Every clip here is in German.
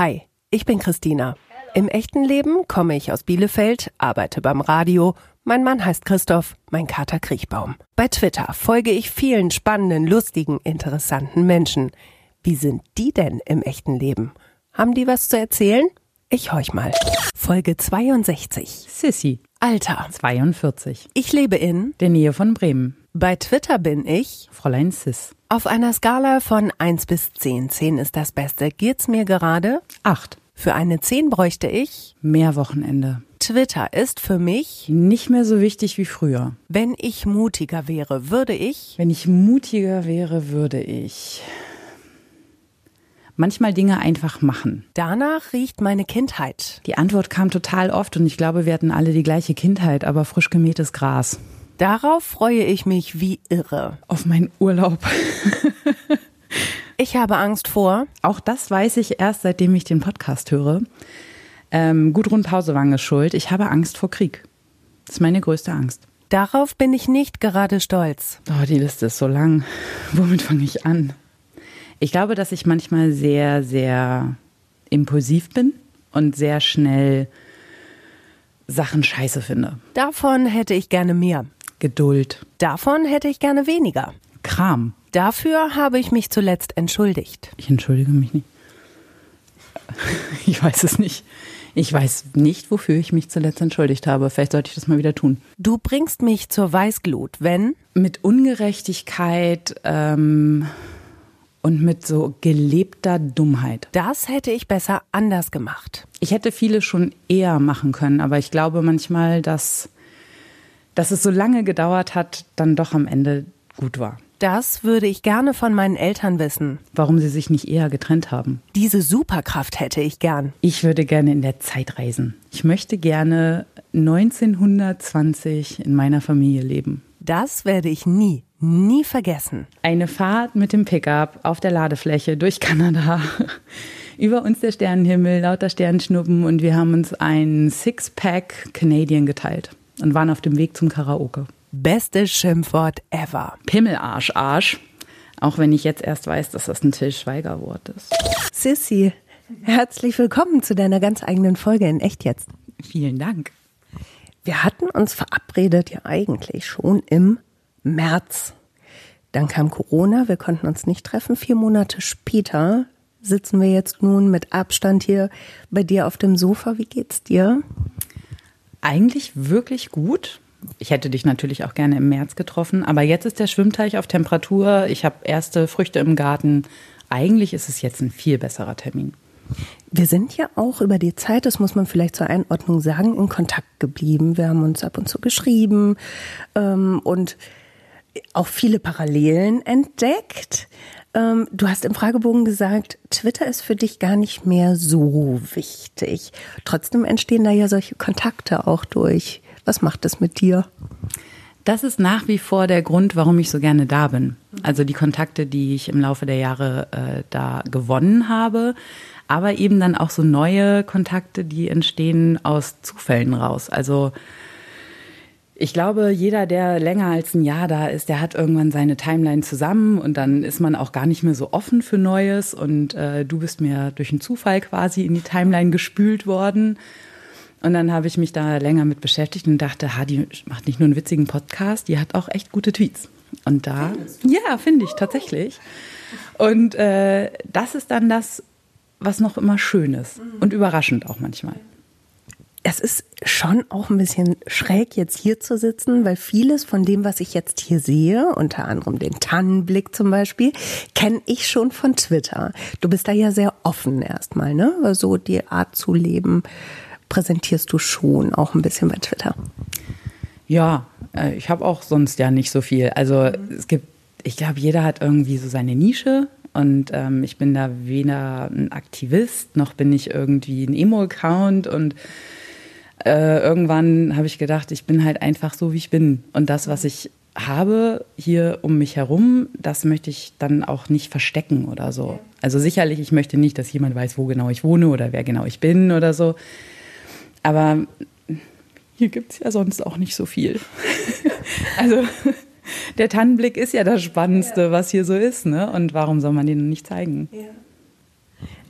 Hi, ich bin Christina. Im echten Leben komme ich aus Bielefeld, arbeite beim Radio. Mein Mann heißt Christoph, mein Kater Kriechbaum. Bei Twitter folge ich vielen spannenden, lustigen, interessanten Menschen. Wie sind die denn im echten Leben? Haben die was zu erzählen? Ich horch mal. Folge 62. Sissy, Alter. 42. Ich lebe in. Der Nähe von Bremen. Bei Twitter bin ich. Fräulein Sis. Auf einer Skala von 1 bis 10. 10 ist das Beste. Geht's mir gerade? 8. Für eine 10 bräuchte ich. Mehr Wochenende. Twitter ist für mich. Nicht mehr so wichtig wie früher. Wenn ich mutiger wäre, würde ich. Wenn ich mutiger wäre, würde ich manchmal Dinge einfach machen. Danach riecht meine Kindheit. Die Antwort kam total oft und ich glaube, wir hatten alle die gleiche Kindheit, aber frisch gemähtes Gras. Darauf freue ich mich wie irre. Auf meinen Urlaub. Ich habe Angst vor. Auch das weiß ich erst, seitdem ich den Podcast höre. Ähm, Gudrun Pausewang ist schuld. Ich habe Angst vor Krieg. Das ist meine größte Angst. Darauf bin ich nicht gerade stolz. Oh, die Liste ist so lang. Womit fange ich an? Ich glaube, dass ich manchmal sehr, sehr impulsiv bin und sehr schnell Sachen scheiße finde. Davon hätte ich gerne mehr. Geduld. Davon hätte ich gerne weniger. Kram. Dafür habe ich mich zuletzt entschuldigt. Ich entschuldige mich nicht. Ich weiß es nicht. Ich weiß nicht, wofür ich mich zuletzt entschuldigt habe. Vielleicht sollte ich das mal wieder tun. Du bringst mich zur Weißglut, wenn Mit Ungerechtigkeit ähm, und mit so gelebter Dummheit. das hätte ich besser anders gemacht. Ich hätte viele schon eher machen können, aber ich glaube manchmal, dass, dass es so lange gedauert hat, dann doch am Ende gut war. Das würde ich gerne von meinen Eltern wissen. Warum sie sich nicht eher getrennt haben. Diese Superkraft hätte ich gern. Ich würde gerne in der Zeit reisen. Ich möchte gerne 1920 in meiner Familie leben. Das werde ich nie, nie vergessen. Eine Fahrt mit dem Pickup auf der Ladefläche durch Kanada. Über uns der Sternenhimmel, lauter Sternschnuppen und wir haben uns ein Sixpack Canadian geteilt und waren auf dem Weg zum Karaoke. Bestes Schimpfwort ever. Pimmelarsch, Arsch. Auch wenn ich jetzt erst weiß, dass das ein Till Schweiger-Wort ist. Sissy, herzlich willkommen zu deiner ganz eigenen Folge in Echt jetzt. Vielen Dank. Wir hatten uns verabredet ja eigentlich schon im März. Dann kam Corona, wir konnten uns nicht treffen. Vier Monate später sitzen wir jetzt nun mit Abstand hier bei dir auf dem Sofa. Wie geht's dir? Eigentlich wirklich gut. Ich hätte dich natürlich auch gerne im März getroffen, aber jetzt ist der Schwimmteich auf Temperatur. Ich habe erste Früchte im Garten. Eigentlich ist es jetzt ein viel besserer Termin. Wir sind ja auch über die Zeit, das muss man vielleicht zur Einordnung sagen, in Kontakt geblieben. Wir haben uns ab und zu geschrieben ähm, und auch viele Parallelen entdeckt. Ähm, du hast im Fragebogen gesagt, Twitter ist für dich gar nicht mehr so wichtig. Trotzdem entstehen da ja solche Kontakte auch durch. Was macht das mit dir? Das ist nach wie vor der Grund, warum ich so gerne da bin. Also die Kontakte, die ich im Laufe der Jahre äh, da gewonnen habe, aber eben dann auch so neue Kontakte, die entstehen aus Zufällen raus. Also ich glaube, jeder, der länger als ein Jahr da ist, der hat irgendwann seine Timeline zusammen und dann ist man auch gar nicht mehr so offen für Neues. Und äh, du bist mir durch einen Zufall quasi in die Timeline gespült worden. Und dann habe ich mich da länger mit beschäftigt und dachte, ha, die macht nicht nur einen witzigen Podcast, die hat auch echt gute Tweets. Und da, ja, finde ich tatsächlich. Und äh, das ist dann das, was noch immer schön ist und überraschend auch manchmal. Es ist schon auch ein bisschen schräg, jetzt hier zu sitzen, weil vieles von dem, was ich jetzt hier sehe, unter anderem den Tannenblick zum Beispiel, kenne ich schon von Twitter. Du bist da ja sehr offen erstmal, ne? Weil so die Art zu leben präsentierst du schon auch ein bisschen bei Twitter. Ja, äh, ich habe auch sonst ja nicht so viel. Also es gibt, ich glaube, jeder hat irgendwie so seine Nische. Und ähm, ich bin da weder ein Aktivist, noch bin ich irgendwie ein Emo-Account. Und äh, irgendwann habe ich gedacht, ich bin halt einfach so, wie ich bin. Und das, was ich habe hier um mich herum, das möchte ich dann auch nicht verstecken oder so. Also sicherlich, ich möchte nicht, dass jemand weiß, wo genau ich wohne oder wer genau ich bin oder so. Aber hier gibt es ja sonst auch nicht so viel. also der Tannenblick ist ja das Spannendste, was hier so ist. Ne? Und warum soll man den nicht zeigen?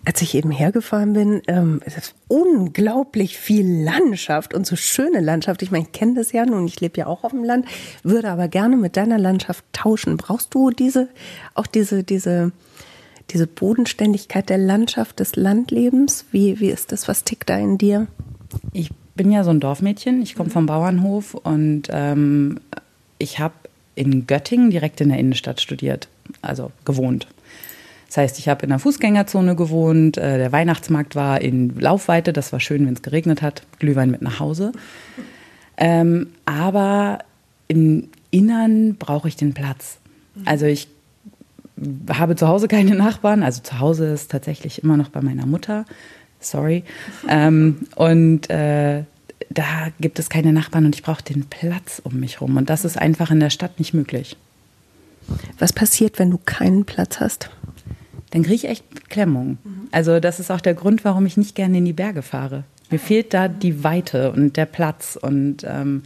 Als ich eben hergefahren bin, ähm, es ist unglaublich viel Landschaft und so schöne Landschaft. Ich meine, ich kenne das ja nun, ich lebe ja auch auf dem Land, würde aber gerne mit deiner Landschaft tauschen. Brauchst du diese, auch diese, diese, diese Bodenständigkeit der Landschaft, des Landlebens? Wie, wie ist das? Was tickt da in dir? Ich bin ja so ein Dorfmädchen. Ich komme vom Bauernhof und ähm, ich habe in Göttingen direkt in der Innenstadt studiert, also gewohnt. Das heißt, ich habe in der Fußgängerzone gewohnt, äh, der Weihnachtsmarkt war in Laufweite, das war schön, wenn es geregnet hat, Glühwein mit nach Hause. Ähm, aber im Innern brauche ich den Platz. Also ich habe zu Hause keine Nachbarn, also zu Hause ist tatsächlich immer noch bei meiner Mutter. Sorry. Ähm, und äh, da gibt es keine Nachbarn und ich brauche den Platz um mich herum. Und das ist einfach in der Stadt nicht möglich. Was passiert, wenn du keinen Platz hast? Dann kriege ich echt Klemmung. Also das ist auch der Grund, warum ich nicht gerne in die Berge fahre. Mir fehlt da die Weite und der Platz und ähm,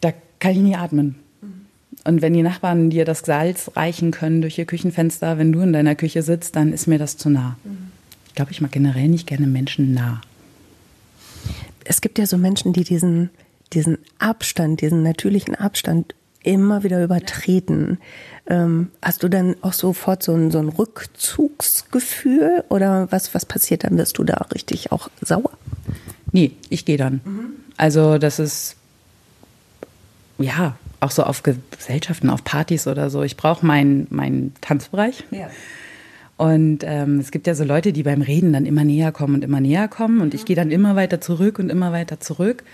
da kann ich nie atmen. Und wenn die Nachbarn dir das Salz reichen können durch ihr Küchenfenster, wenn du in deiner Küche sitzt, dann ist mir das zu nah. Ich glaube, ich mag generell nicht gerne Menschen nah. Es gibt ja so Menschen, die diesen, diesen Abstand, diesen natürlichen Abstand immer wieder übertreten. Ähm, hast du dann auch sofort so ein, so ein Rückzugsgefühl oder was, was passiert dann? Wirst du da richtig auch sauer? Nee, ich gehe dann. Mhm. Also das ist, ja, auch so auf Gesellschaften, auf Partys oder so. Ich brauche meinen mein Tanzbereich. Ja. Und ähm, es gibt ja so Leute, die beim Reden dann immer näher kommen und immer näher kommen. Und ich gehe dann immer weiter zurück und immer weiter zurück.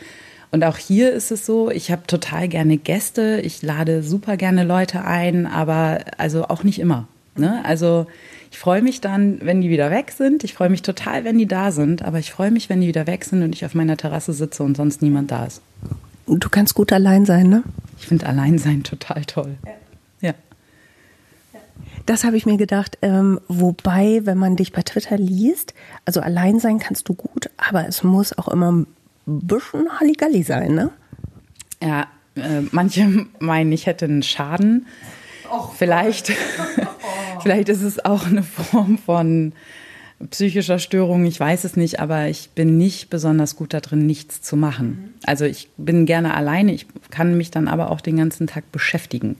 Und auch hier ist es so, ich habe total gerne Gäste, ich lade super gerne Leute ein, aber also auch nicht immer. Ne? Also ich freue mich dann, wenn die wieder weg sind. Ich freue mich total, wenn die da sind, aber ich freue mich, wenn die wieder weg sind und ich auf meiner Terrasse sitze und sonst niemand da ist. Du kannst gut allein sein, ne? Ich finde Alleinsein total toll. Ja. ja. Das habe ich mir gedacht. Ähm, wobei, wenn man dich bei Twitter liest, also allein sein kannst du gut, aber es muss auch immer bisschen Halligalli sein, ne? Ja, äh, manche meinen, ich hätte einen Schaden. Och, vielleicht, vielleicht ist es auch eine Form von psychischer Störung, ich weiß es nicht, aber ich bin nicht besonders gut darin, nichts zu machen. Mhm. Also ich bin gerne alleine, ich kann mich dann aber auch den ganzen Tag beschäftigen.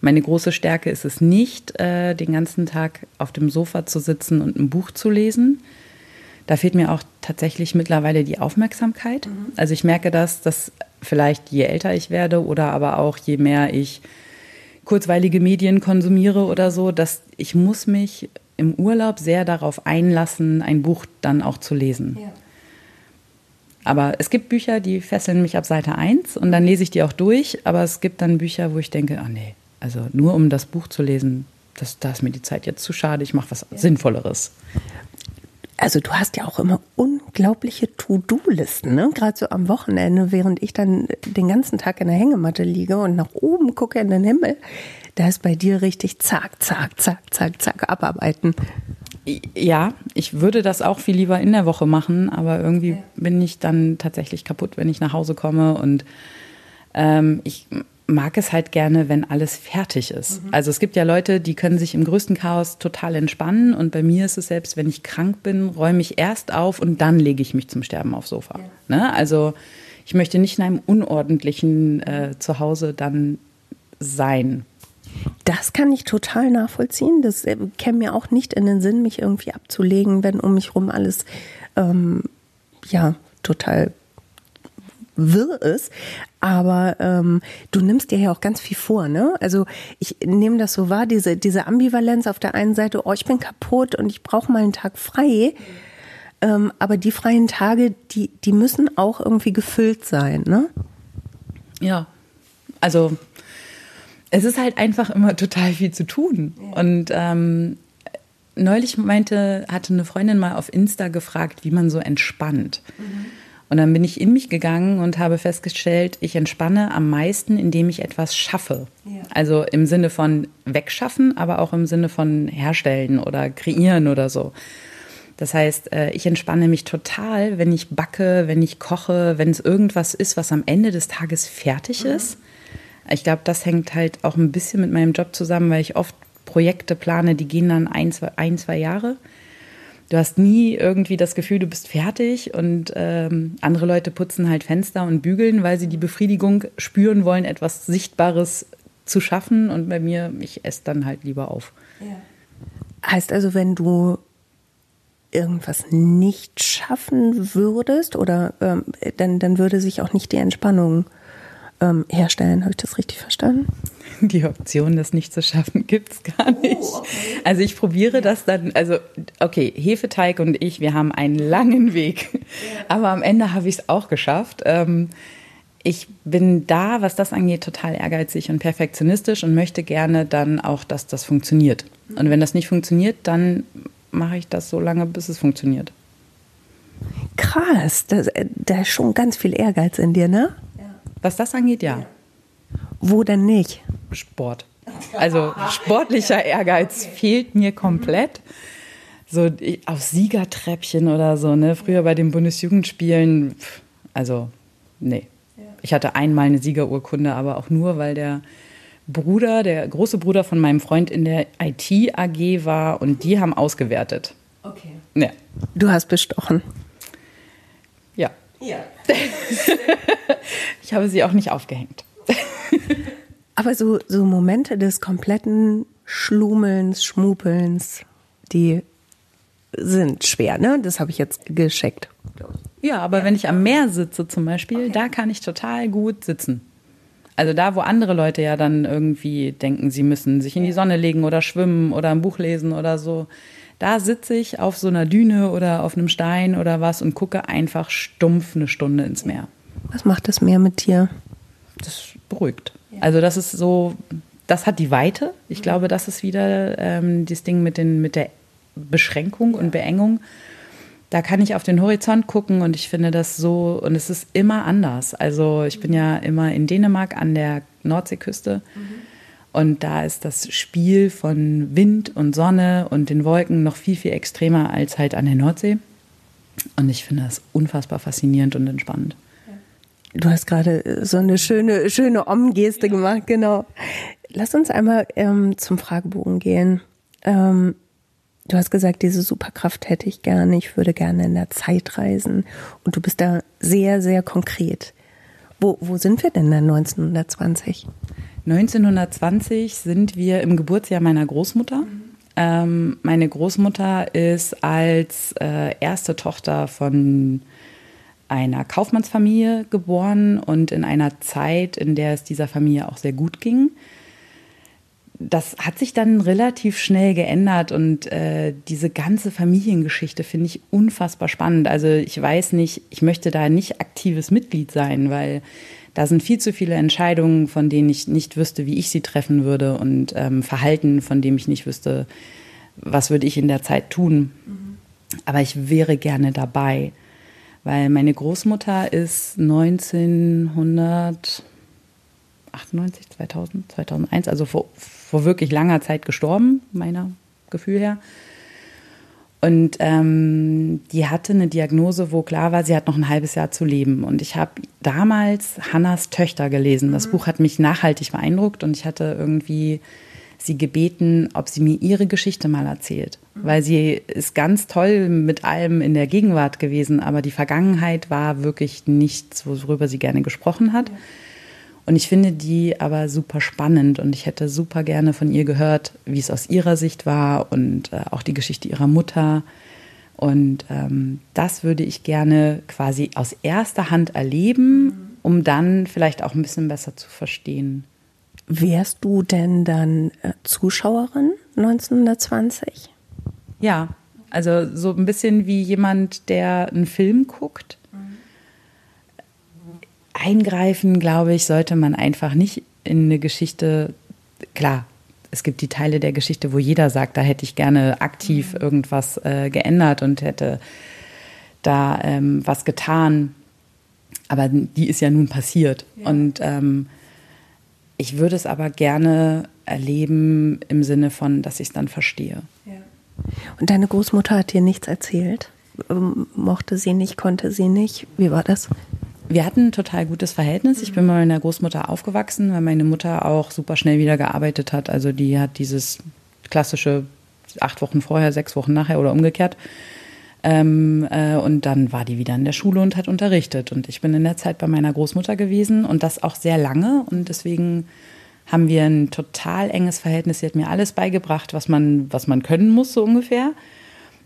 Meine große Stärke ist es nicht, äh, den ganzen Tag auf dem Sofa zu sitzen und ein Buch zu lesen, da fehlt mir auch tatsächlich mittlerweile die Aufmerksamkeit. Mhm. Also ich merke das, dass vielleicht je älter ich werde oder aber auch je mehr ich kurzweilige Medien konsumiere oder so, dass ich muss mich im Urlaub sehr darauf einlassen, ein Buch dann auch zu lesen. Ja. Aber es gibt Bücher, die fesseln mich ab Seite 1 und dann lese ich die auch durch, aber es gibt dann Bücher, wo ich denke, oh nee, also nur um das Buch zu lesen, das, da ist mir die Zeit jetzt zu schade, ich mache was ja. Sinnvolleres. Also du hast ja auch immer unglaubliche To-Do-Listen, ne? Gerade so am Wochenende, während ich dann den ganzen Tag in der Hängematte liege und nach oben gucke in den Himmel, da ist bei dir richtig zack, zack, zack, zack, zack abarbeiten. Ja, ich würde das auch viel lieber in der Woche machen, aber irgendwie ja. bin ich dann tatsächlich kaputt, wenn ich nach Hause komme und ähm, ich mag es halt gerne, wenn alles fertig ist. Mhm. Also es gibt ja Leute, die können sich im größten Chaos total entspannen und bei mir ist es selbst, wenn ich krank bin, räume ich erst auf und dann lege ich mich zum Sterben aufs Sofa. Ja. Ne? Also ich möchte nicht in einem unordentlichen äh, Zuhause dann sein. Das kann ich total nachvollziehen. Das äh, käme mir auch nicht in den Sinn, mich irgendwie abzulegen, wenn um mich herum alles ähm, ja total wirr ist. Aber ähm, du nimmst dir ja auch ganz viel vor, ne? Also ich nehme das so wahr, diese, diese Ambivalenz auf der einen Seite, oh, ich bin kaputt und ich brauche mal einen Tag frei. Ähm, aber die freien Tage, die, die müssen auch irgendwie gefüllt sein, ne? Ja. Also es ist halt einfach immer total viel zu tun. Ja. Und ähm, neulich meinte, hatte eine Freundin mal auf Insta gefragt, wie man so entspannt. Mhm. Und dann bin ich in mich gegangen und habe festgestellt, ich entspanne am meisten, indem ich etwas schaffe. Ja. Also im Sinne von wegschaffen, aber auch im Sinne von herstellen oder kreieren oder so. Das heißt, äh, ich entspanne mich total, wenn ich backe, wenn ich koche, wenn es irgendwas ist, was am Ende des Tages fertig mhm. ist. Ich glaube, das hängt halt auch ein bisschen mit meinem Job zusammen, weil ich oft Projekte plane, die gehen dann ein, zwei, ein, zwei Jahre. Du hast nie irgendwie das Gefühl, du bist fertig und ähm, andere Leute putzen halt Fenster und bügeln, weil sie die Befriedigung spüren wollen, etwas Sichtbares zu schaffen. Und bei mir, ich esse dann halt lieber auf. Ja. Heißt also, wenn du irgendwas nicht schaffen würdest oder ähm, dann, dann würde sich auch nicht die Entspannung ähm, herstellen. Habe ich das richtig verstanden? Die Option, das nicht zu schaffen, gibt es gar nicht. Oh, okay. Also ich probiere das dann, also okay, Hefeteig und ich, wir haben einen langen Weg, ja. aber am Ende habe ich es auch geschafft. Ähm, ich bin da, was das angeht, total ehrgeizig und perfektionistisch und möchte gerne dann auch, dass das funktioniert. Und wenn das nicht funktioniert, dann mache ich das so lange, bis es funktioniert. Krass, da ist schon ganz viel Ehrgeiz in dir, ne? Was das angeht, ja. Wo denn nicht? Sport. Also sportlicher Ehrgeiz fehlt mir komplett. So auf Siegertreppchen oder so, ne? Früher bei den Bundesjugendspielen, also nee. Ich hatte einmal eine Siegerurkunde, aber auch nur, weil der Bruder, der große Bruder von meinem Freund in der IT AG war und die haben ausgewertet. Okay. Ja. Du hast bestochen. Ja. Ja. ich habe sie auch nicht aufgehängt. Aber so, so Momente des kompletten Schlumelns, Schmupelns, die sind schwer, ne? Das habe ich jetzt gescheckt. Ja, aber ja. wenn ich am Meer sitze zum Beispiel, okay. da kann ich total gut sitzen. Also da, wo andere Leute ja dann irgendwie denken, sie müssen sich in die Sonne legen oder schwimmen oder ein Buch lesen oder so. Da sitze ich auf so einer Düne oder auf einem Stein oder was und gucke einfach stumpf eine Stunde ins Meer. Was macht das Meer mit dir? Das beruhigt. Also das ist so, das hat die Weite. Ich mhm. glaube, das ist wieder ähm, das Ding mit, den, mit der Beschränkung und Beengung da kann ich auf den Horizont gucken und ich finde das so, und es ist immer anders. Also ich bin ja immer in Dänemark an der Nordseeküste mhm. und da ist das Spiel von Wind und Sonne und den Wolken noch viel, viel extremer als halt an der Nordsee. Und ich finde das unfassbar faszinierend und entspannend. Du hast gerade so eine schöne, schöne Om-Geste ja. gemacht, genau. Lass uns einmal ähm, zum Fragebogen gehen. Ähm, Du hast gesagt, diese Superkraft hätte ich gerne, ich würde gerne in der Zeit reisen. Und du bist da sehr, sehr konkret. Wo, wo sind wir denn dann 1920? 1920 sind wir im Geburtsjahr meiner Großmutter. Ähm, meine Großmutter ist als äh, erste Tochter von einer Kaufmannsfamilie geboren und in einer Zeit, in der es dieser Familie auch sehr gut ging das hat sich dann relativ schnell geändert und äh, diese ganze Familiengeschichte finde ich unfassbar spannend. Also ich weiß nicht, ich möchte da nicht aktives Mitglied sein, weil da sind viel zu viele Entscheidungen, von denen ich nicht wüsste, wie ich sie treffen würde und ähm, Verhalten, von dem ich nicht wüsste, was würde ich in der Zeit tun. Mhm. Aber ich wäre gerne dabei, weil meine Großmutter ist 1900 98, 2000, 2001, also vor, vor wirklich langer Zeit gestorben, meiner Gefühl her. Und ähm, die hatte eine Diagnose, wo klar war, sie hat noch ein halbes Jahr zu leben. Und ich habe damals Hannas Töchter gelesen. Das mhm. Buch hat mich nachhaltig beeindruckt und ich hatte irgendwie sie gebeten, ob sie mir ihre Geschichte mal erzählt. Mhm. Weil sie ist ganz toll mit allem in der Gegenwart gewesen, aber die Vergangenheit war wirklich nichts, worüber sie gerne gesprochen hat. Und ich finde die aber super spannend und ich hätte super gerne von ihr gehört, wie es aus ihrer Sicht war und äh, auch die Geschichte ihrer Mutter. Und ähm, das würde ich gerne quasi aus erster Hand erleben, um dann vielleicht auch ein bisschen besser zu verstehen. Wärst du denn dann äh, Zuschauerin 1920? Ja, also so ein bisschen wie jemand, der einen Film guckt eingreifen, glaube ich, sollte man einfach nicht in eine Geschichte. Klar, es gibt die Teile der Geschichte, wo jeder sagt, da hätte ich gerne aktiv mhm. irgendwas äh, geändert und hätte da ähm, was getan. Aber die ist ja nun passiert. Ja. Und ähm, ich würde es aber gerne erleben im Sinne von, dass ich es dann verstehe. Ja. Und deine Großmutter hat dir nichts erzählt? Ähm, mochte sie nicht, konnte sie nicht? Wie war das? Wir hatten ein total gutes Verhältnis. Ich bin bei meiner Großmutter aufgewachsen, weil meine Mutter auch super schnell wieder gearbeitet hat. Also die hat dieses klassische acht Wochen vorher, sechs Wochen nachher oder umgekehrt. Ähm, äh, und dann war die wieder in der Schule und hat unterrichtet. Und ich bin in der Zeit bei meiner Großmutter gewesen und das auch sehr lange. Und deswegen haben wir ein total enges Verhältnis. Sie hat mir alles beigebracht, was man, was man können muss, so ungefähr.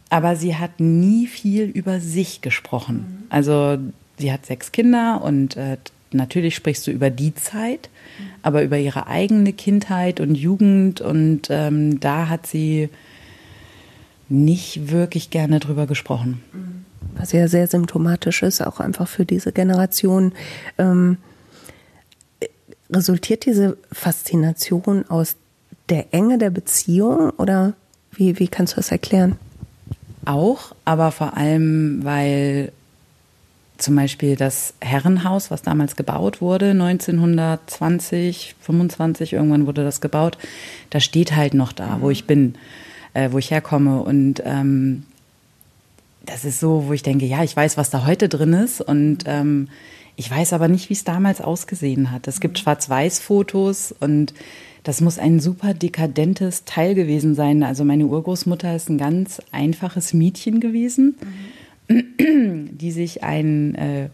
Aber sie hat nie viel über sich gesprochen. Also sie hat sechs Kinder und äh, natürlich sprichst du über die Zeit, aber über ihre eigene Kindheit und Jugend. Und ähm, da hat sie nicht wirklich gerne drüber gesprochen. Was ja sehr symptomatisch ist, auch einfach für diese Generation. Ähm, resultiert diese Faszination aus der Enge der Beziehung oder wie, wie kannst du das erklären? Auch, aber vor allem, weil zum Beispiel das Herrenhaus, was damals gebaut wurde, 1920, 25, irgendwann wurde das gebaut, da steht halt noch da, wo ich bin, äh, wo ich herkomme. Und ähm, das ist so, wo ich denke, ja, ich weiß, was da heute drin ist. Und ähm, ich weiß aber nicht, wie es damals ausgesehen hat. Es gibt Schwarz-Weiß-Fotos und das muss ein super dekadentes Teil gewesen sein. Also meine Urgroßmutter ist ein ganz einfaches Mädchen gewesen. Mhm die sich einen äh,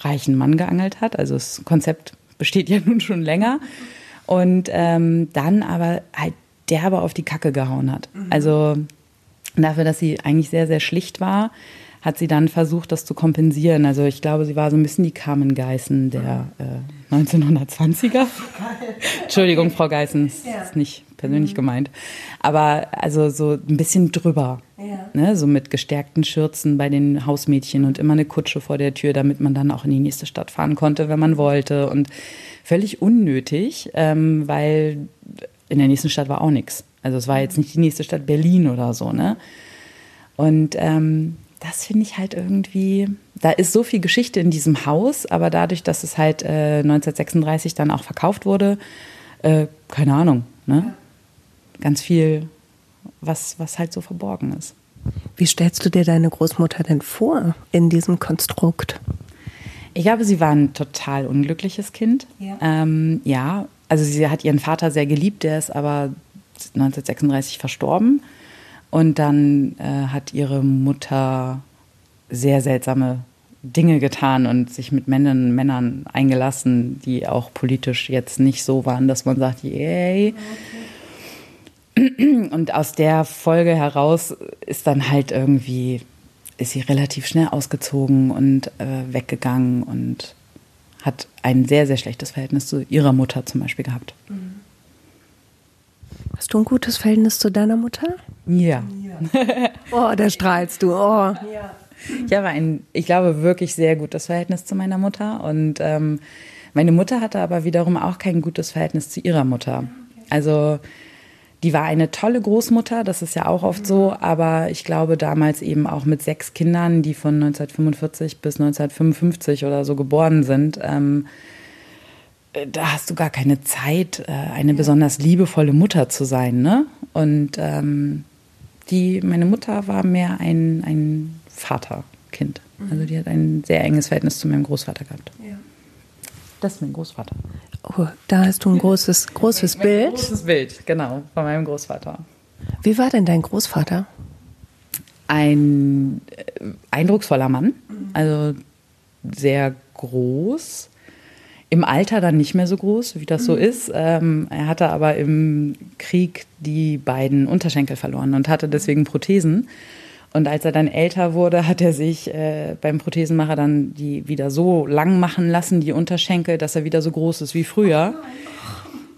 reichen Mann geangelt hat. Also das Konzept besteht ja nun schon länger. Und ähm, dann aber halt derbe auf die Kacke gehauen hat. Mhm. Also dafür, dass sie eigentlich sehr, sehr schlicht war, hat sie dann versucht, das zu kompensieren. Also ich glaube, sie war so ein bisschen die Carmen Geißen der äh, 1920er. Entschuldigung, Frau Geißen, das ja. ist nicht persönlich mhm. gemeint. Aber also so ein bisschen drüber. Ja. Ne, so mit gestärkten Schürzen bei den Hausmädchen und immer eine Kutsche vor der Tür, damit man dann auch in die nächste Stadt fahren konnte, wenn man wollte. Und völlig unnötig, ähm, weil in der nächsten Stadt war auch nichts. Also es war jetzt nicht die nächste Stadt Berlin oder so, ne? Und ähm, das finde ich halt irgendwie, da ist so viel Geschichte in diesem Haus, aber dadurch, dass es halt äh, 1936 dann auch verkauft wurde, äh, keine Ahnung, ne? Ganz viel was, was halt so verborgen ist. Wie stellst du dir deine Großmutter denn vor in diesem Konstrukt? Ich glaube, sie war ein total unglückliches Kind. Ja. Ähm, ja, also sie hat ihren Vater sehr geliebt, der ist aber 1936 verstorben. Und dann äh, hat ihre Mutter sehr seltsame Dinge getan und sich mit Männern, Männern eingelassen, die auch politisch jetzt nicht so waren, dass man sagt, yay. Okay. Und aus der Folge heraus ist dann halt irgendwie, ist sie relativ schnell ausgezogen und äh, weggegangen und hat ein sehr, sehr schlechtes Verhältnis zu ihrer Mutter zum Beispiel gehabt. Mhm. Hast du ein gutes Verhältnis zu deiner Mutter? Ja. ja. oh, da strahlst du. Oh. Ja. Ich habe ein, ich glaube, wirklich sehr gutes Verhältnis zu meiner Mutter. Und ähm, meine Mutter hatte aber wiederum auch kein gutes Verhältnis zu ihrer Mutter. Also die war eine tolle Großmutter, das ist ja auch oft so, aber ich glaube damals eben auch mit sechs Kindern, die von 1945 bis 1955 oder so geboren sind, ähm, äh, da hast du gar keine Zeit, äh, eine besonders liebevolle Mutter zu sein. Ne? Und ähm, die, meine Mutter war mehr ein, ein Vaterkind. Also die hat ein sehr enges Verhältnis zu meinem Großvater gehabt. Ja. Das ist mein Großvater. Oh, da hast du ein großes, großes mein, Bild. Ein großes Bild, genau, von meinem Großvater. Wie war denn dein Großvater? Ein äh, eindrucksvoller Mann, also sehr groß. Im Alter dann nicht mehr so groß, wie das so mhm. ist. Ähm, er hatte aber im Krieg die beiden Unterschenkel verloren und hatte deswegen Prothesen. Und als er dann älter wurde, hat er sich äh, beim Prothesenmacher dann die wieder so lang machen lassen, die Unterschenkel, dass er wieder so groß ist wie früher.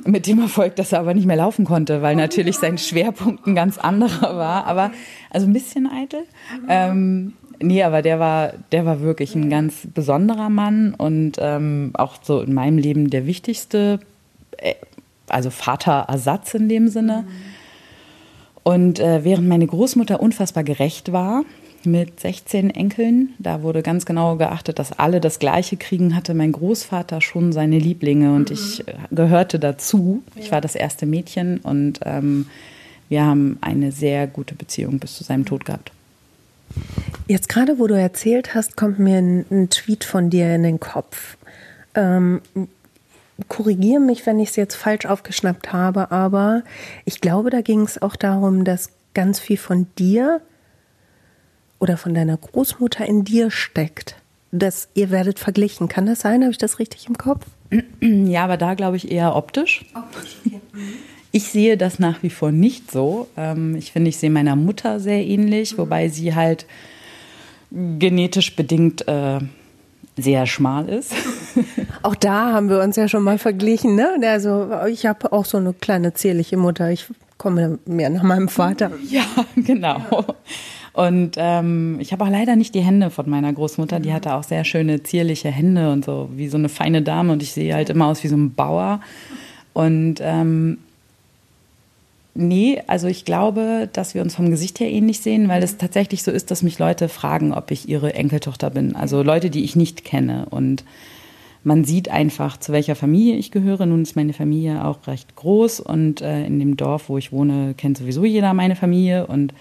Mit dem Erfolg, dass er aber nicht mehr laufen konnte, weil natürlich sein Schwerpunkt ein ganz anderer war. Aber also ein bisschen eitel. Ähm, nee, aber der war, der war wirklich ein ganz besonderer Mann und ähm, auch so in meinem Leben der wichtigste, äh, also Vaterersatz in dem Sinne. Mhm und äh, während meine Großmutter unfassbar gerecht war mit 16 Enkeln, da wurde ganz genau geachtet, dass alle das Gleiche kriegen, hatte mein Großvater schon seine Lieblinge und mhm. ich äh, gehörte dazu. Ja. Ich war das erste Mädchen und ähm, wir haben eine sehr gute Beziehung bis zu seinem Tod gehabt. Jetzt gerade, wo du erzählt hast, kommt mir ein, ein Tweet von dir in den Kopf. Ähm, korrigiere mich, wenn ich es jetzt falsch aufgeschnappt habe, aber ich glaube, da ging es auch darum, dass ganz viel von dir oder von deiner Großmutter in dir steckt. Das, ihr werdet verglichen. Kann das sein? Habe ich das richtig im Kopf? Ja, aber da glaube ich eher optisch. Optisch, okay. Ich sehe das nach wie vor nicht so. Ähm, ich finde, ich sehe meiner Mutter sehr ähnlich, wobei sie halt genetisch bedingt äh, sehr schmal ist. Auch da haben wir uns ja schon mal verglichen. Ne? Also ich habe auch so eine kleine zierliche Mutter. Ich komme mehr nach meinem Vater. Ja, genau. Und ähm, ich habe auch leider nicht die Hände von meiner Großmutter. Die hatte auch sehr schöne, zierliche Hände und so, wie so eine feine Dame. Und ich sehe halt immer aus wie so ein Bauer. Und ähm, nee, also ich glaube, dass wir uns vom Gesicht her ähnlich sehen, weil es tatsächlich so ist, dass mich Leute fragen, ob ich ihre Enkeltochter bin. Also Leute, die ich nicht kenne. Und man sieht einfach, zu welcher Familie ich gehöre. Nun ist meine Familie auch recht groß und äh, in dem Dorf, wo ich wohne, kennt sowieso jeder meine Familie. Und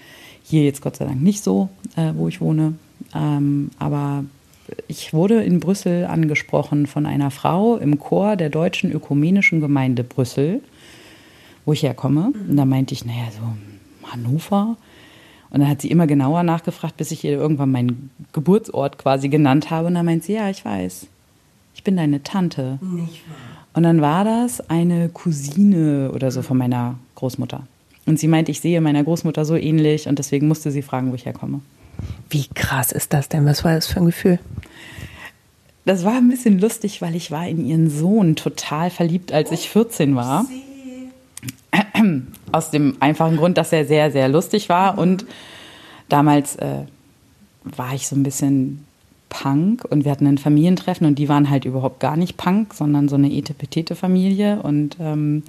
hier jetzt Gott sei Dank nicht so, äh, wo ich wohne. Ähm, aber ich wurde in Brüssel angesprochen von einer Frau im Chor der Deutschen Ökumenischen Gemeinde Brüssel, wo ich herkomme. Und da meinte ich, naja, so Hannover. Und dann hat sie immer genauer nachgefragt, bis ich ihr irgendwann meinen Geburtsort quasi genannt habe. Und dann meint sie, ja, ich weiß, ich bin deine Tante. Nicht wahr. Und dann war das eine Cousine oder so von meiner Großmutter. Und sie meinte, ich sehe meiner Großmutter so ähnlich und deswegen musste sie fragen, wo ich herkomme. Wie krass ist das denn? Was war das für ein Gefühl? Das war ein bisschen lustig, weil ich war in ihren Sohn total verliebt, als ich 14 war. Aus dem einfachen Grund, dass er sehr, sehr lustig war. Und damals äh, war ich so ein bisschen Punk und wir hatten ein Familientreffen und die waren halt überhaupt gar nicht Punk, sondern so eine Etepetete-Familie. Und ähm,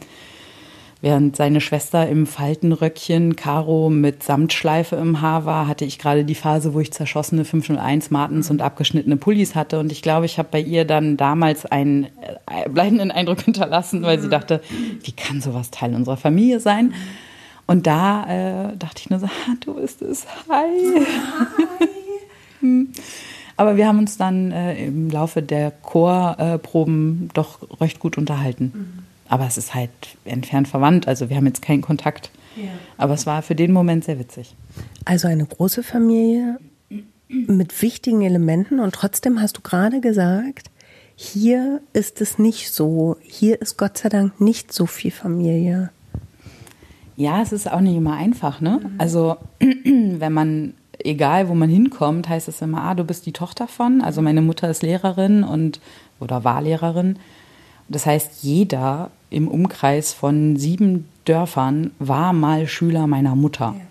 Während seine Schwester im Faltenröckchen, Caro mit Samtschleife im Haar war, hatte ich gerade die Phase, wo ich zerschossene 501 Martens und abgeschnittene Pullis hatte. Und ich glaube, ich habe bei ihr dann damals einen äh, bleibenden Eindruck hinterlassen, weil sie dachte, wie kann sowas Teil unserer Familie sein? Und da äh, dachte ich nur so, du bist es, hi. hi. Aber wir haben uns dann äh, im Laufe der Chorproben äh, doch recht gut unterhalten. Mhm. Aber es ist halt entfernt verwandt, also wir haben jetzt keinen Kontakt. Ja. Aber es war für den Moment sehr witzig. Also eine große Familie mit wichtigen Elementen und trotzdem hast du gerade gesagt, hier ist es nicht so. Hier ist Gott sei Dank nicht so viel Familie. Ja, es ist auch nicht immer einfach, ne? Mhm. Also, wenn man, egal wo man hinkommt, heißt es immer, ah, du bist die Tochter von. Also, meine Mutter ist Lehrerin und, oder war Lehrerin. Das heißt, jeder im Umkreis von sieben Dörfern war mal Schüler meiner Mutter. Ja.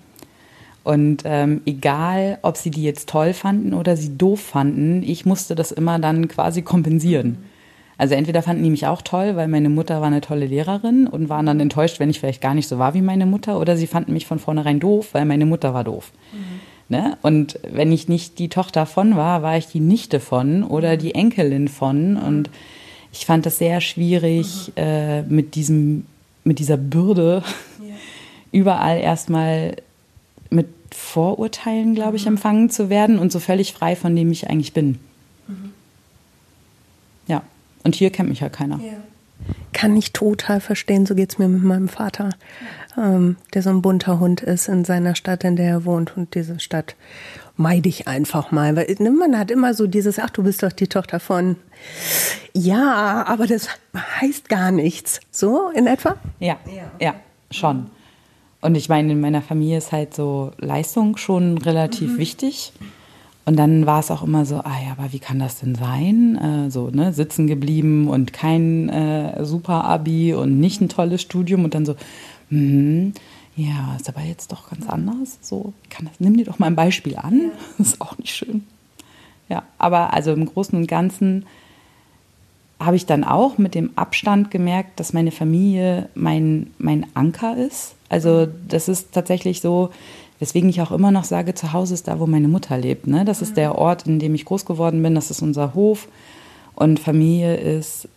Und ähm, egal, ob sie die jetzt toll fanden oder sie doof fanden, ich musste das immer dann quasi kompensieren. Mhm. Also entweder fanden die mich auch toll, weil meine Mutter war eine tolle Lehrerin und waren dann enttäuscht, wenn ich vielleicht gar nicht so war wie meine Mutter, oder sie fanden mich von vornherein doof, weil meine Mutter war doof. Mhm. Ne? Und wenn ich nicht die Tochter von war, war ich die Nichte von oder die Enkelin von und ich fand das sehr schwierig, mhm. äh, mit, diesem, mit dieser Bürde ja. überall erstmal mit Vorurteilen, glaube ich, mhm. empfangen zu werden und so völlig frei von dem ich eigentlich bin. Mhm. Ja, und hier kennt mich ja keiner. Ja. Kann ich total verstehen, so geht es mir mit meinem Vater, ähm, der so ein bunter Hund ist in seiner Stadt, in der er wohnt und diese Stadt meide ich einfach mal. Weil ne, man hat immer so dieses, ach, du bist doch die Tochter von. Ja, aber das heißt gar nichts. So in etwa? Ja, ja, ja schon. Und ich meine, in meiner Familie ist halt so Leistung schon relativ mhm. wichtig. Und dann war es auch immer so, ah ja, aber wie kann das denn sein? Äh, so, ne, sitzen geblieben und kein äh, super Abi und nicht ein tolles Studium und dann so, hm, ja, ist aber jetzt doch ganz anders. So, kann das, nimm dir doch mal ein Beispiel an. Das ist auch nicht schön. Ja, aber also im Großen und Ganzen habe ich dann auch mit dem Abstand gemerkt, dass meine Familie mein, mein Anker ist. Also das ist tatsächlich so, weswegen ich auch immer noch sage, zu Hause ist da, wo meine Mutter lebt. Ne? Das ist der Ort, in dem ich groß geworden bin, das ist unser Hof. Und Familie ist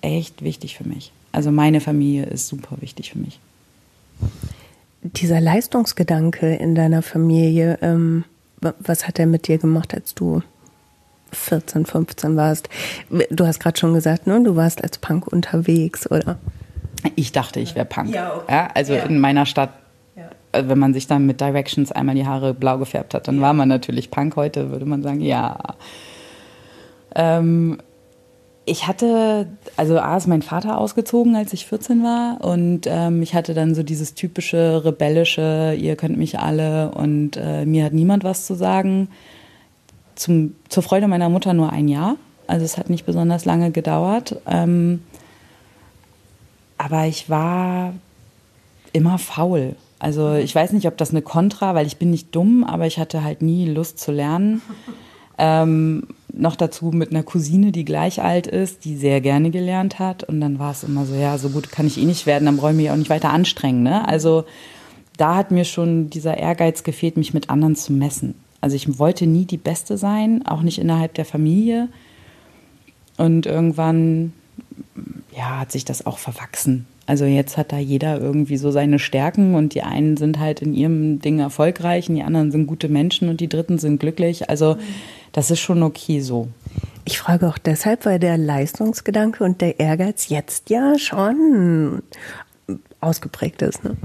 echt wichtig für mich. Also meine Familie ist super wichtig für mich dieser Leistungsgedanke in deiner Familie, ähm, was hat er mit dir gemacht, als du 14, 15 warst? Du hast gerade schon gesagt, ne, du warst als Punk unterwegs, oder? Ich dachte, ich wäre Punk. Ja, okay. ja, also ja. in meiner Stadt wenn man sich dann mit Directions einmal die Haare blau gefärbt hat, dann war man natürlich Punk. Heute würde man sagen, ja. Ähm, ich hatte, also A ist mein Vater ausgezogen, als ich 14 war und ähm, ich hatte dann so dieses typische rebellische, ihr könnt mich alle und äh, mir hat niemand was zu sagen. Zum, zur Freude meiner Mutter nur ein Jahr, also es hat nicht besonders lange gedauert. Ähm, aber ich war immer faul. Also ich weiß nicht, ob das eine Kontra, weil ich bin nicht dumm, aber ich hatte halt nie Lust zu lernen. Ähm, noch dazu mit einer Cousine, die gleich alt ist, die sehr gerne gelernt hat. Und dann war es immer so, ja, so gut kann ich eh nicht werden, dann brauche ich mich auch nicht weiter anstrengen. Ne? Also da hat mir schon dieser Ehrgeiz gefehlt, mich mit anderen zu messen. Also ich wollte nie die Beste sein, auch nicht innerhalb der Familie. Und irgendwann, ja, hat sich das auch verwachsen. Also jetzt hat da jeder irgendwie so seine Stärken und die einen sind halt in ihrem Ding erfolgreich und die anderen sind gute Menschen und die dritten sind glücklich. Also das ist schon okay so. Ich frage auch deshalb, weil der Leistungsgedanke und der Ehrgeiz jetzt ja schon ausgeprägt ist. Ne?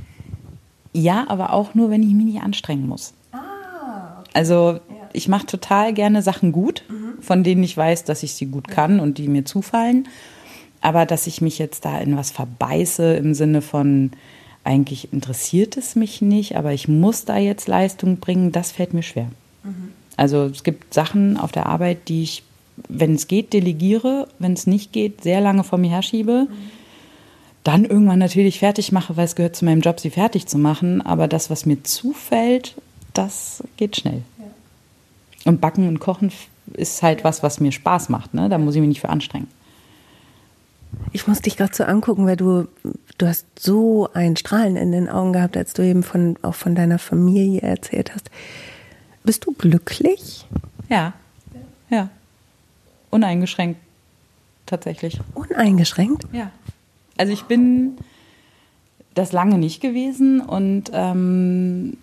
Ja, aber auch nur, wenn ich mich nicht anstrengen muss. Ah, okay. Also ich mache total gerne Sachen gut, mhm. von denen ich weiß, dass ich sie gut kann und die mir zufallen. Aber dass ich mich jetzt da in was verbeiße im Sinne von, eigentlich interessiert es mich nicht, aber ich muss da jetzt Leistung bringen, das fällt mir schwer. Mhm. Also es gibt Sachen auf der Arbeit, die ich, wenn es geht, delegiere, wenn es nicht geht, sehr lange vor mir herschiebe. Mhm. Dann irgendwann natürlich fertig mache, weil es gehört zu meinem Job, sie fertig zu machen. Aber das, was mir zufällt, das geht schnell. Ja. Und Backen und Kochen ist halt was, was mir Spaß macht. Ne? Da muss ich mich nicht für anstrengen. Ich muss dich gerade so angucken, weil du, du hast so ein Strahlen in den Augen gehabt, als du eben von, auch von deiner Familie erzählt hast. Bist du glücklich? Ja. Ja. Uneingeschränkt. Tatsächlich. Uneingeschränkt? Ja. Also ich bin das lange nicht gewesen und ähm,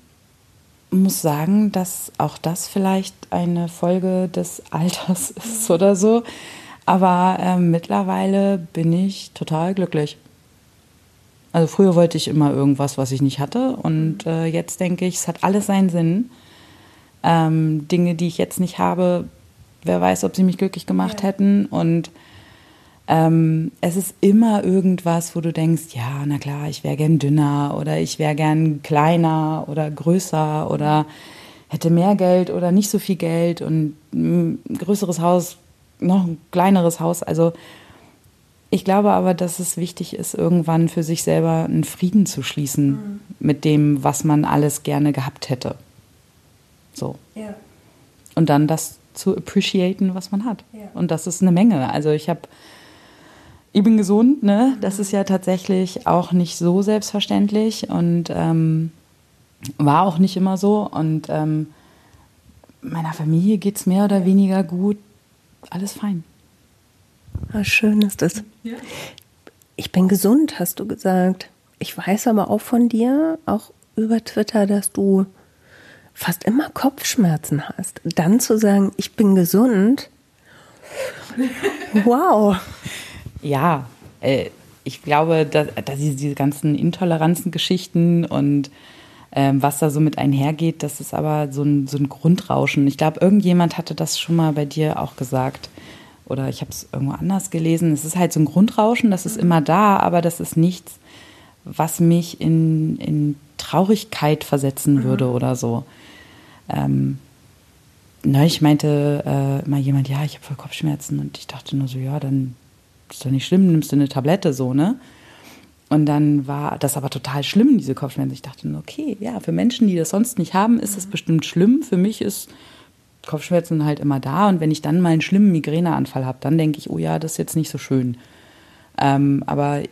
muss sagen, dass auch das vielleicht eine Folge des Alters ist oder so. Aber äh, mittlerweile bin ich total glücklich. Also früher wollte ich immer irgendwas, was ich nicht hatte. Und äh, jetzt denke ich, es hat alles seinen Sinn. Ähm, Dinge, die ich jetzt nicht habe, wer weiß, ob sie mich glücklich gemacht ja. hätten. Und ähm, es ist immer irgendwas, wo du denkst, ja, na klar, ich wäre gern dünner oder ich wäre gern kleiner oder größer oder hätte mehr Geld oder nicht so viel Geld und ein größeres Haus noch ein kleineres Haus. Also ich glaube aber, dass es wichtig ist, irgendwann für sich selber einen Frieden zu schließen mhm. mit dem, was man alles gerne gehabt hätte. So. Ja. Und dann das zu appreciaten, was man hat. Ja. Und das ist eine Menge. Also ich habe, ich bin gesund, ne? Das ist ja tatsächlich auch nicht so selbstverständlich und ähm, war auch nicht immer so. Und ähm, meiner Familie geht es mehr oder weniger gut alles fein. Ah, schön ist das. Ja. Ich bin gesund, hast du gesagt. Ich weiß aber auch von dir, auch über Twitter, dass du fast immer Kopfschmerzen hast. Dann zu sagen, ich bin gesund. Wow. Ja, äh, ich glaube, dass, dass diese ganzen Intoleranzen-Geschichten und ähm, was da so mit einhergeht, das ist aber so ein, so ein Grundrauschen. Ich glaube, irgendjemand hatte das schon mal bei dir auch gesagt. Oder ich habe es irgendwo anders gelesen. Es ist halt so ein Grundrauschen, das ist immer da, aber das ist nichts, was mich in, in Traurigkeit versetzen mhm. würde oder so. Ähm, neulich meinte äh, mal jemand, ja, ich habe voll Kopfschmerzen und ich dachte nur so, ja, dann ist doch nicht schlimm, nimmst du eine Tablette so, ne? Und dann war das aber total schlimm, diese Kopfschmerzen. Ich dachte, okay, ja, für Menschen, die das sonst nicht haben, ist das bestimmt schlimm. Für mich ist Kopfschmerzen halt immer da. Und wenn ich dann mal einen schlimmen Migräneanfall habe, dann denke ich, oh ja, das ist jetzt nicht so schön. Ähm, aber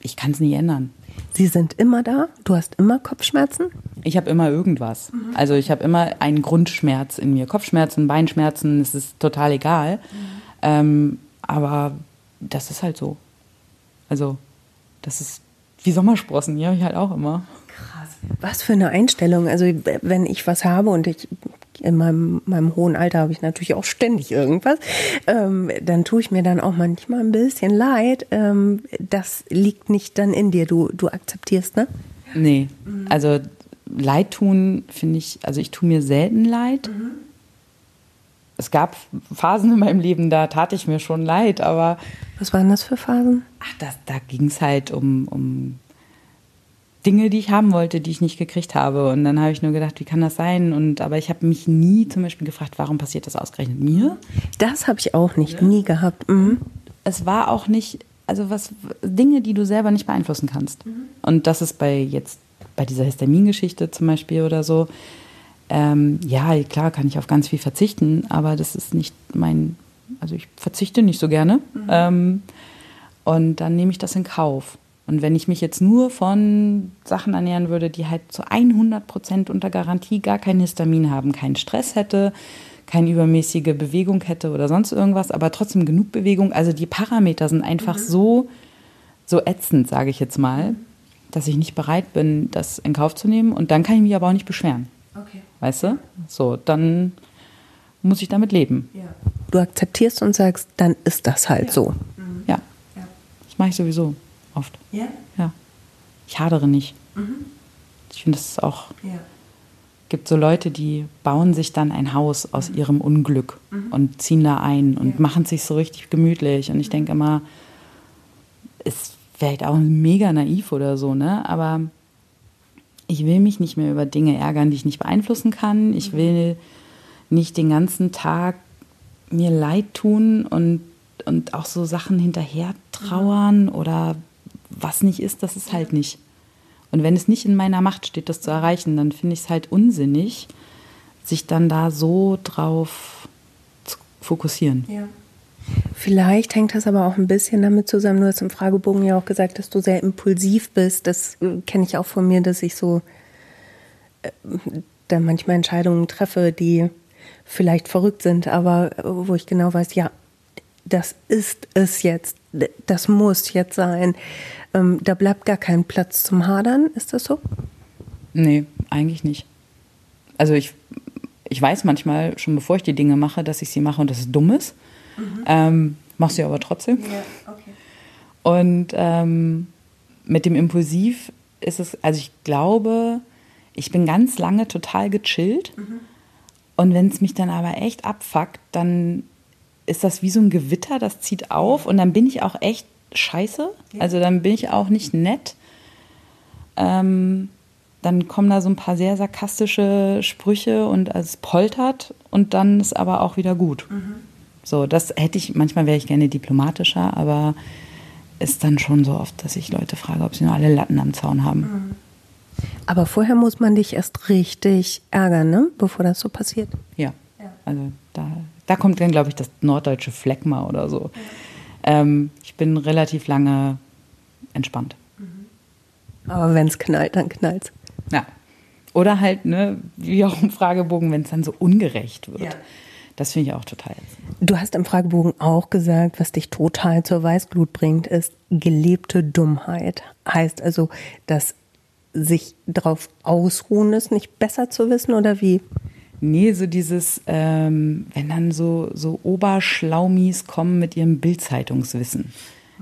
ich kann es nie ändern. Sie sind immer da? Du hast immer Kopfschmerzen? Ich habe immer irgendwas. Mhm. Also ich habe immer einen Grundschmerz in mir. Kopfschmerzen, Beinschmerzen, es ist total egal. Mhm. Ähm, aber das ist halt so. Also das ist wie Sommersprossen, die habe ich halt auch immer. Krass. Was für eine Einstellung. Also wenn ich was habe und ich in meinem, meinem hohen Alter habe ich natürlich auch ständig irgendwas, ähm, dann tue ich mir dann auch manchmal ein bisschen leid. Ähm, das liegt nicht dann in dir. Du, du akzeptierst, ne? Nee. Also Leid tun, finde ich, also ich tue mir selten leid. Mhm. Es gab Phasen in meinem Leben, da tat ich mir schon leid, aber. Was waren das für Phasen? Ach, das, da ging es halt um, um Dinge, die ich haben wollte, die ich nicht gekriegt habe. Und dann habe ich nur gedacht, wie kann das sein? Und aber ich habe mich nie zum Beispiel gefragt, warum passiert das ausgerechnet mir? Das habe ich auch nicht, ja. nie gehabt. Mhm. Es war auch nicht, also was Dinge, die du selber nicht beeinflussen kannst. Mhm. Und das ist bei jetzt bei dieser Histamingeschichte zum Beispiel oder so. Ähm, ja, klar kann ich auf ganz viel verzichten, aber das ist nicht mein, also ich verzichte nicht so gerne. Mhm. Ähm, und dann nehme ich das in Kauf. Und wenn ich mich jetzt nur von Sachen ernähren würde, die halt zu 100 Prozent unter Garantie gar kein Histamin haben, keinen Stress hätte, keine übermäßige Bewegung hätte oder sonst irgendwas, aber trotzdem genug Bewegung. Also die Parameter sind einfach mhm. so, so ätzend, sage ich jetzt mal, dass ich nicht bereit bin, das in Kauf zu nehmen. Und dann kann ich mich aber auch nicht beschweren. Okay. Weißt du? So, dann muss ich damit leben. Ja. Du akzeptierst und sagst, dann ist das halt ja. so. Mhm. Ja. ja. Das mache ich sowieso oft. Ja? Ja. Ich hadere nicht. Mhm. Ich finde, es auch. Ja. gibt so Leute, die bauen sich dann ein Haus aus mhm. ihrem Unglück mhm. und ziehen da ein und machen sich so richtig gemütlich. Und ich mhm. denke immer, ist vielleicht auch mega naiv oder so, ne? Aber ich will mich nicht mehr über Dinge ärgern, die ich nicht beeinflussen kann. Ich mhm. will nicht den ganzen Tag mir leid tun und, und auch so Sachen hinterher trauern oder was nicht ist, das ist halt nicht. Und wenn es nicht in meiner Macht steht, das zu erreichen, dann finde ich es halt unsinnig, sich dann da so drauf zu fokussieren. Ja. Vielleicht hängt das aber auch ein bisschen damit zusammen. Du hast im Fragebogen ja auch gesagt, dass du sehr impulsiv bist. Das äh, kenne ich auch von mir, dass ich so äh, dann manchmal Entscheidungen treffe, die vielleicht verrückt sind, aber wo ich genau weiß, ja, das ist es jetzt, das muss jetzt sein. Ähm, da bleibt gar kein Platz zum Hadern, ist das so? Nee, eigentlich nicht. Also ich, ich weiß manchmal, schon bevor ich die Dinge mache, dass ich sie mache und dass es dumm ist. Mhm. Ähm, machst du aber trotzdem. Ja, okay. Und ähm, mit dem Impulsiv ist es, also ich glaube, ich bin ganz lange total gechillt. Mhm. Und wenn es mich dann aber echt abfuckt, dann ist das wie so ein Gewitter, das zieht auf und dann bin ich auch echt scheiße. Also dann bin ich auch nicht nett. Ähm, dann kommen da so ein paar sehr sarkastische Sprüche und es poltert und dann ist aber auch wieder gut. Mhm. So, das hätte ich, manchmal wäre ich gerne diplomatischer, aber ist dann schon so oft, dass ich Leute frage, ob sie nur alle Latten am Zaun haben. Mhm. Aber vorher muss man dich erst richtig ärgern, ne? bevor das so passiert. Ja. Also da, da kommt dann, glaube ich, das norddeutsche Fleckma oder so. Ähm, ich bin relativ lange entspannt. Aber wenn es knallt, dann knallt Ja. Oder halt, ne, wie auch im Fragebogen, wenn es dann so ungerecht wird. Ja. Das finde ich auch total. Du hast im Fragebogen auch gesagt, was dich total zur Weißglut bringt, ist gelebte Dummheit. Heißt also, dass sich darauf ausruhen ist, nicht besser zu wissen oder wie? Nee, so dieses, ähm, wenn dann so, so Oberschlaumis kommen mit ihrem Bildzeitungswissen.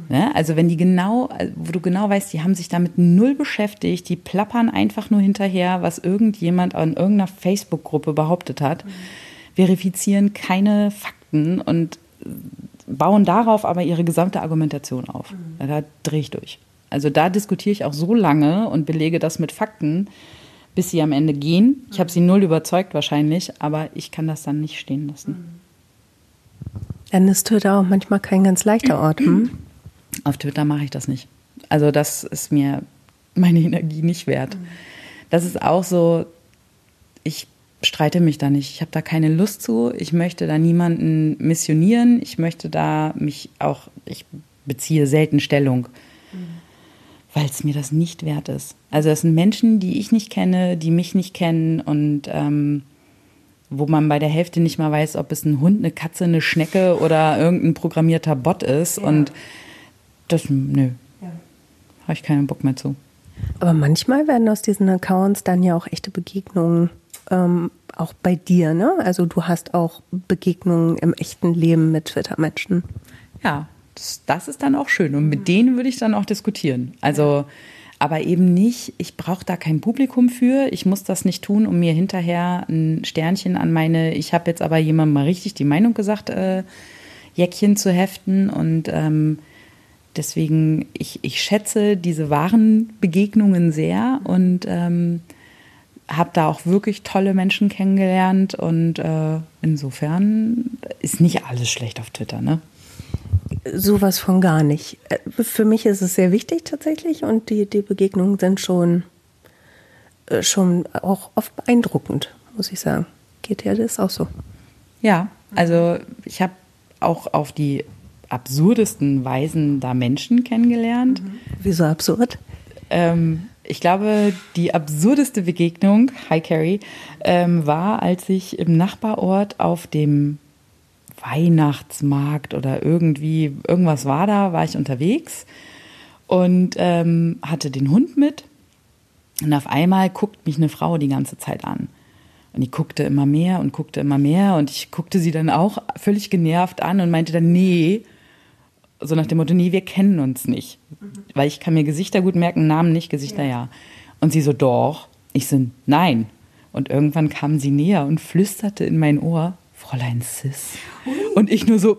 Ne? Also wenn die genau, wo du genau weißt, die haben sich damit null beschäftigt, die plappern einfach nur hinterher, was irgendjemand in irgendeiner Facebook-Gruppe behauptet hat, mhm. Verifizieren keine Fakten und bauen darauf aber ihre gesamte Argumentation auf. Mhm. Da drehe ich durch. Also da diskutiere ich auch so lange und belege das mit Fakten, bis sie am Ende gehen. Ich habe sie null überzeugt wahrscheinlich, aber ich kann das dann nicht stehen lassen. Dann ist Twitter auch manchmal kein ganz leichter Ort. Hm? Auf Twitter mache ich das nicht. Also das ist mir meine Energie nicht wert. Das ist auch so, ich streite mich da nicht. Ich habe da keine Lust zu. Ich möchte da niemanden missionieren. Ich möchte da mich auch, ich beziehe selten Stellung weil es mir das nicht wert ist. Also das sind Menschen, die ich nicht kenne, die mich nicht kennen und ähm, wo man bei der Hälfte nicht mal weiß, ob es ein Hund, eine Katze, eine Schnecke oder irgendein programmierter Bot ist. Ja. Und das, nö, ja. habe ich keinen Bock mehr zu. Aber manchmal werden aus diesen Accounts dann ja auch echte Begegnungen, ähm, auch bei dir, ne? Also du hast auch Begegnungen im echten Leben mit Twitter-Menschen. Ja, das, das ist dann auch schön. Und mit denen würde ich dann auch diskutieren. Also aber eben nicht, ich brauche da kein Publikum für, ich muss das nicht tun, um mir hinterher ein Sternchen an meine, ich habe jetzt aber jemandem mal richtig die Meinung gesagt, äh, Jäckchen zu heften und ähm, deswegen, ich, ich schätze diese wahren Begegnungen sehr und ähm, habe da auch wirklich tolle Menschen kennengelernt und äh, insofern ist nicht alles schlecht auf Twitter, ne? Sowas von gar nicht. Äh, für mich ist es sehr wichtig tatsächlich und die, die Begegnungen sind schon, äh, schon auch oft beeindruckend, muss ich sagen. Geht ja das auch so? Ja, also ich habe auch auf die absurdesten Weisen da Menschen kennengelernt. Mhm. Wieso absurd? Ähm, ich glaube, die absurdeste Begegnung, hi Carrie, ähm, war, als ich im Nachbarort auf dem Weihnachtsmarkt oder irgendwie, irgendwas war da, war ich unterwegs und ähm, hatte den Hund mit. Und auf einmal guckt mich eine Frau die ganze Zeit an. Und die guckte immer mehr und guckte immer mehr und ich guckte sie dann auch völlig genervt an und meinte dann, nee, so nach dem Motto, nee, wir kennen uns nicht. Mhm. Weil ich kann mir Gesichter gut merken, Namen nicht, Gesichter ja. ja. Und sie so, doch. Ich so, nein. Und irgendwann kam sie näher und flüsterte in mein Ohr, Fräulein Sis. Und ich nur so,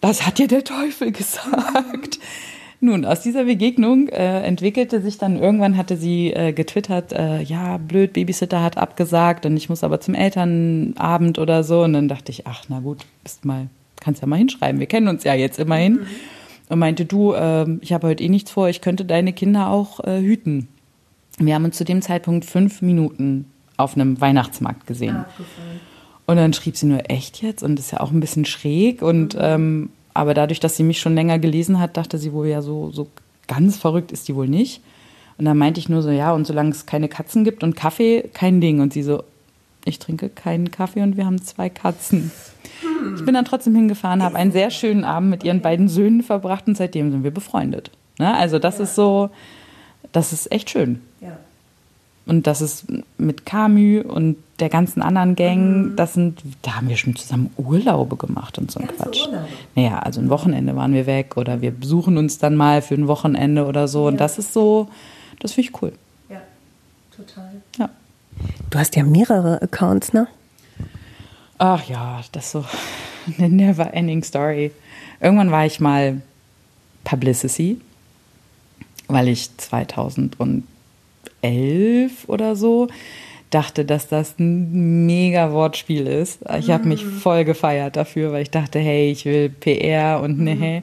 das hat dir der Teufel gesagt. Nun, aus dieser Begegnung äh, entwickelte sich dann, irgendwann hatte sie äh, getwittert, äh, ja, blöd, Babysitter hat abgesagt und ich muss aber zum Elternabend oder so. Und dann dachte ich, ach, na gut, bist mal kannst ja mal hinschreiben, wir kennen uns ja jetzt immerhin. Mhm. Und meinte, du, äh, ich habe heute eh nichts vor, ich könnte deine Kinder auch äh, hüten. Wir haben uns zu dem Zeitpunkt fünf Minuten auf einem Weihnachtsmarkt gesehen. Ah, und dann schrieb sie nur, echt jetzt? Und das ist ja auch ein bisschen schräg. Und mhm. ähm, aber dadurch, dass sie mich schon länger gelesen hat, dachte sie wohl ja so, so ganz verrückt ist die wohl nicht. Und dann meinte ich nur so, ja, und solange es keine Katzen gibt und Kaffee, kein Ding. Und sie so, ich trinke keinen Kaffee und wir haben zwei Katzen. Ich bin dann trotzdem hingefahren, habe einen sehr schönen Abend mit ihren beiden Söhnen verbracht und seitdem sind wir befreundet. Ne? Also das ja. ist so, das ist echt schön. Ja. Und das ist mit Camus und der ganzen anderen Gang, mhm. das sind, da haben wir schon zusammen Urlaube gemacht und so ein Quatsch. Urlaube. Naja, also ein Wochenende waren wir weg oder wir besuchen uns dann mal für ein Wochenende oder so. Ja. Und das ist so, das finde ich cool. Ja, total. Du hast ja mehrere Accounts, ne? Ach ja, das ist so eine never ending story. Irgendwann war ich mal Publicity, weil ich 2011 oder so dachte, dass das ein mega Wortspiel ist. Ich habe mich mhm. voll gefeiert dafür, weil ich dachte, hey, ich will PR und ne. Mhm.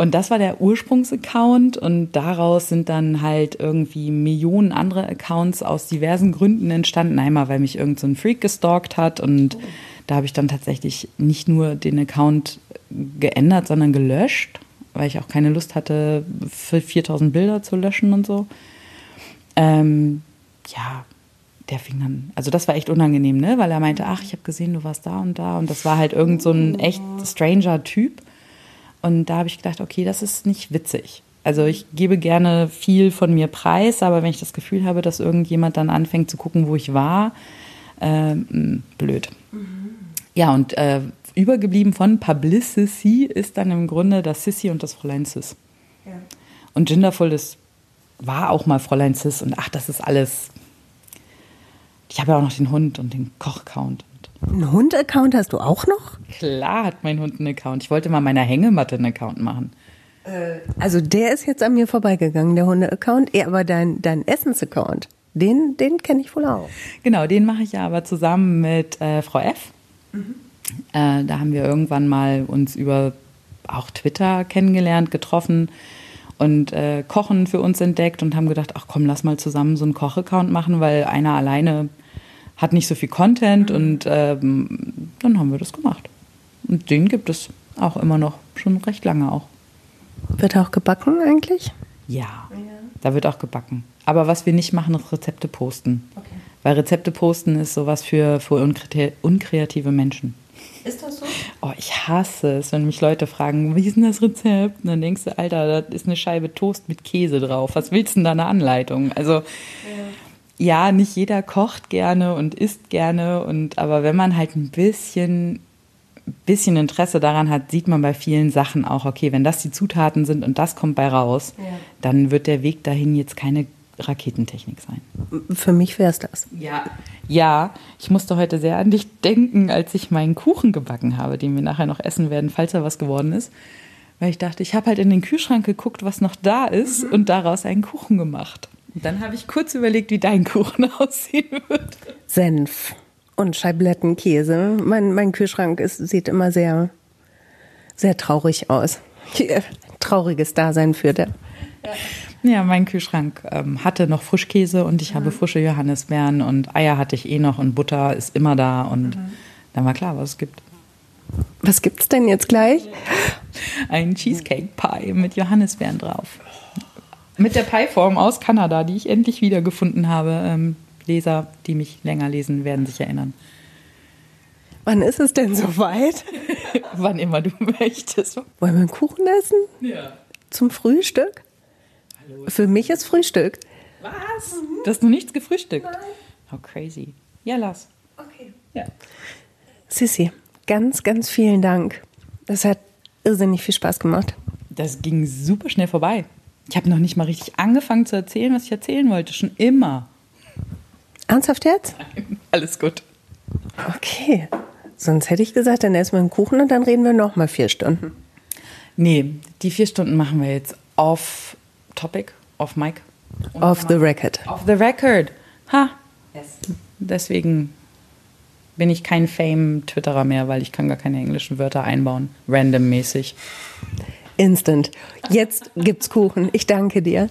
Und das war der Ursprungsaccount und daraus sind dann halt irgendwie Millionen andere Accounts aus diversen Gründen entstanden. Einmal, weil mich irgend so ein Freak gestalkt hat und oh. da habe ich dann tatsächlich nicht nur den Account geändert, sondern gelöscht, weil ich auch keine Lust hatte, für 4000 Bilder zu löschen und so. Ähm, ja, der fing dann, also das war echt unangenehm, ne? Weil er meinte, ach, ich habe gesehen, du warst da und da und das war halt irgend so ein echt stranger Typ. Und da habe ich gedacht, okay, das ist nicht witzig. Also ich gebe gerne viel von mir preis, aber wenn ich das Gefühl habe, dass irgendjemand dann anfängt zu gucken, wo ich war, äh, blöd. Mhm. Ja, und äh, übergeblieben von Publicity ist dann im Grunde das Sissy und das Fräulein Sis. Ja. Und Ginderful, das war auch mal Fräulein Sis und ach, das ist alles. Ich habe ja auch noch den Hund und den Koch-Account. Einen Hund-Account hast du auch noch? Klar hat mein Hund einen Account. Ich wollte mal meiner Hängematte einen Account machen. Äh, also der ist jetzt an mir vorbeigegangen, der Hunde-Account. Aber dein, dein Essens-Account, den, den kenne ich wohl auch. Genau, den mache ich ja aber zusammen mit äh, Frau F. Mhm. Äh, da haben wir irgendwann mal uns über auch Twitter kennengelernt, getroffen und äh, Kochen für uns entdeckt und haben gedacht, ach komm, lass mal zusammen so einen Koch-Account machen, weil einer alleine hat nicht so viel Content und ähm, dann haben wir das gemacht. Und den gibt es auch immer noch, schon recht lange auch. Wird auch gebacken eigentlich? Ja, ja. da wird auch gebacken. Aber was wir nicht machen, ist Rezepte posten. Okay. Weil Rezepte posten ist sowas für, für unkreative Menschen. Ist das so? Oh, ich hasse es, wenn mich Leute fragen, wie ist denn das Rezept? Und dann denkst du, Alter, das ist eine Scheibe Toast mit Käse drauf. Was willst du denn da eine Anleitung? Also, ja nicht jeder kocht gerne und isst gerne und aber wenn man halt ein bisschen bisschen Interesse daran hat, sieht man bei vielen Sachen auch, okay, wenn das die Zutaten sind und das kommt bei raus, ja. dann wird der Weg dahin jetzt keine Raketentechnik sein. Für mich wäre es das. Ja. Ja, ich musste heute sehr an dich denken, als ich meinen Kuchen gebacken habe, den wir nachher noch essen werden, falls er was geworden ist. Weil ich dachte, ich habe halt in den Kühlschrank geguckt, was noch da ist mhm. und daraus einen Kuchen gemacht. Und dann habe ich kurz überlegt, wie dein Kuchen aussehen wird. Senf und Scheiblettenkäse. Mein, mein Kühlschrank ist, sieht immer sehr, sehr traurig aus. Trauriges Dasein führt er. Ja, mein Kühlschrank ähm, hatte noch Frischkäse und ich mhm. habe frische Johannisbeeren und Eier hatte ich eh noch und Butter ist immer da und mhm. dann war klar, was es gibt. Was gibt's denn jetzt gleich? Ein Cheesecake Pie mit Johannisbeeren drauf. Mit der Pie-Form aus Kanada, die ich endlich wiedergefunden habe. Ähm, Leser, die mich länger lesen, werden sich erinnern. Wann ist es denn soweit? Wann immer du möchtest. Wollen wir einen Kuchen essen? Ja. Zum Frühstück? Hallo. Für mich ist Frühstück. Was? Du hast noch nichts gefrühstückt? Nein. How crazy. Ja, lass. Okay. Ja. Sissi, ganz, ganz vielen Dank. Das hat irrsinnig viel Spaß gemacht. Das ging super schnell vorbei. Ich habe noch nicht mal richtig angefangen zu erzählen, was ich erzählen wollte. Schon immer. Ernsthaft jetzt? Nein, alles gut. Okay. Sonst hätte ich gesagt, dann essen wir einen Kuchen und dann reden wir noch mal vier Stunden. Nee, die vier Stunden machen wir jetzt off topic, off mic. Off the record. Off the record. Ha. Yes. Deswegen bin ich kein Fame-Twitterer mehr, weil ich kann gar keine englischen Wörter einbauen. Randommäßig. Instant. Jetzt gibt's Kuchen. Ich danke dir.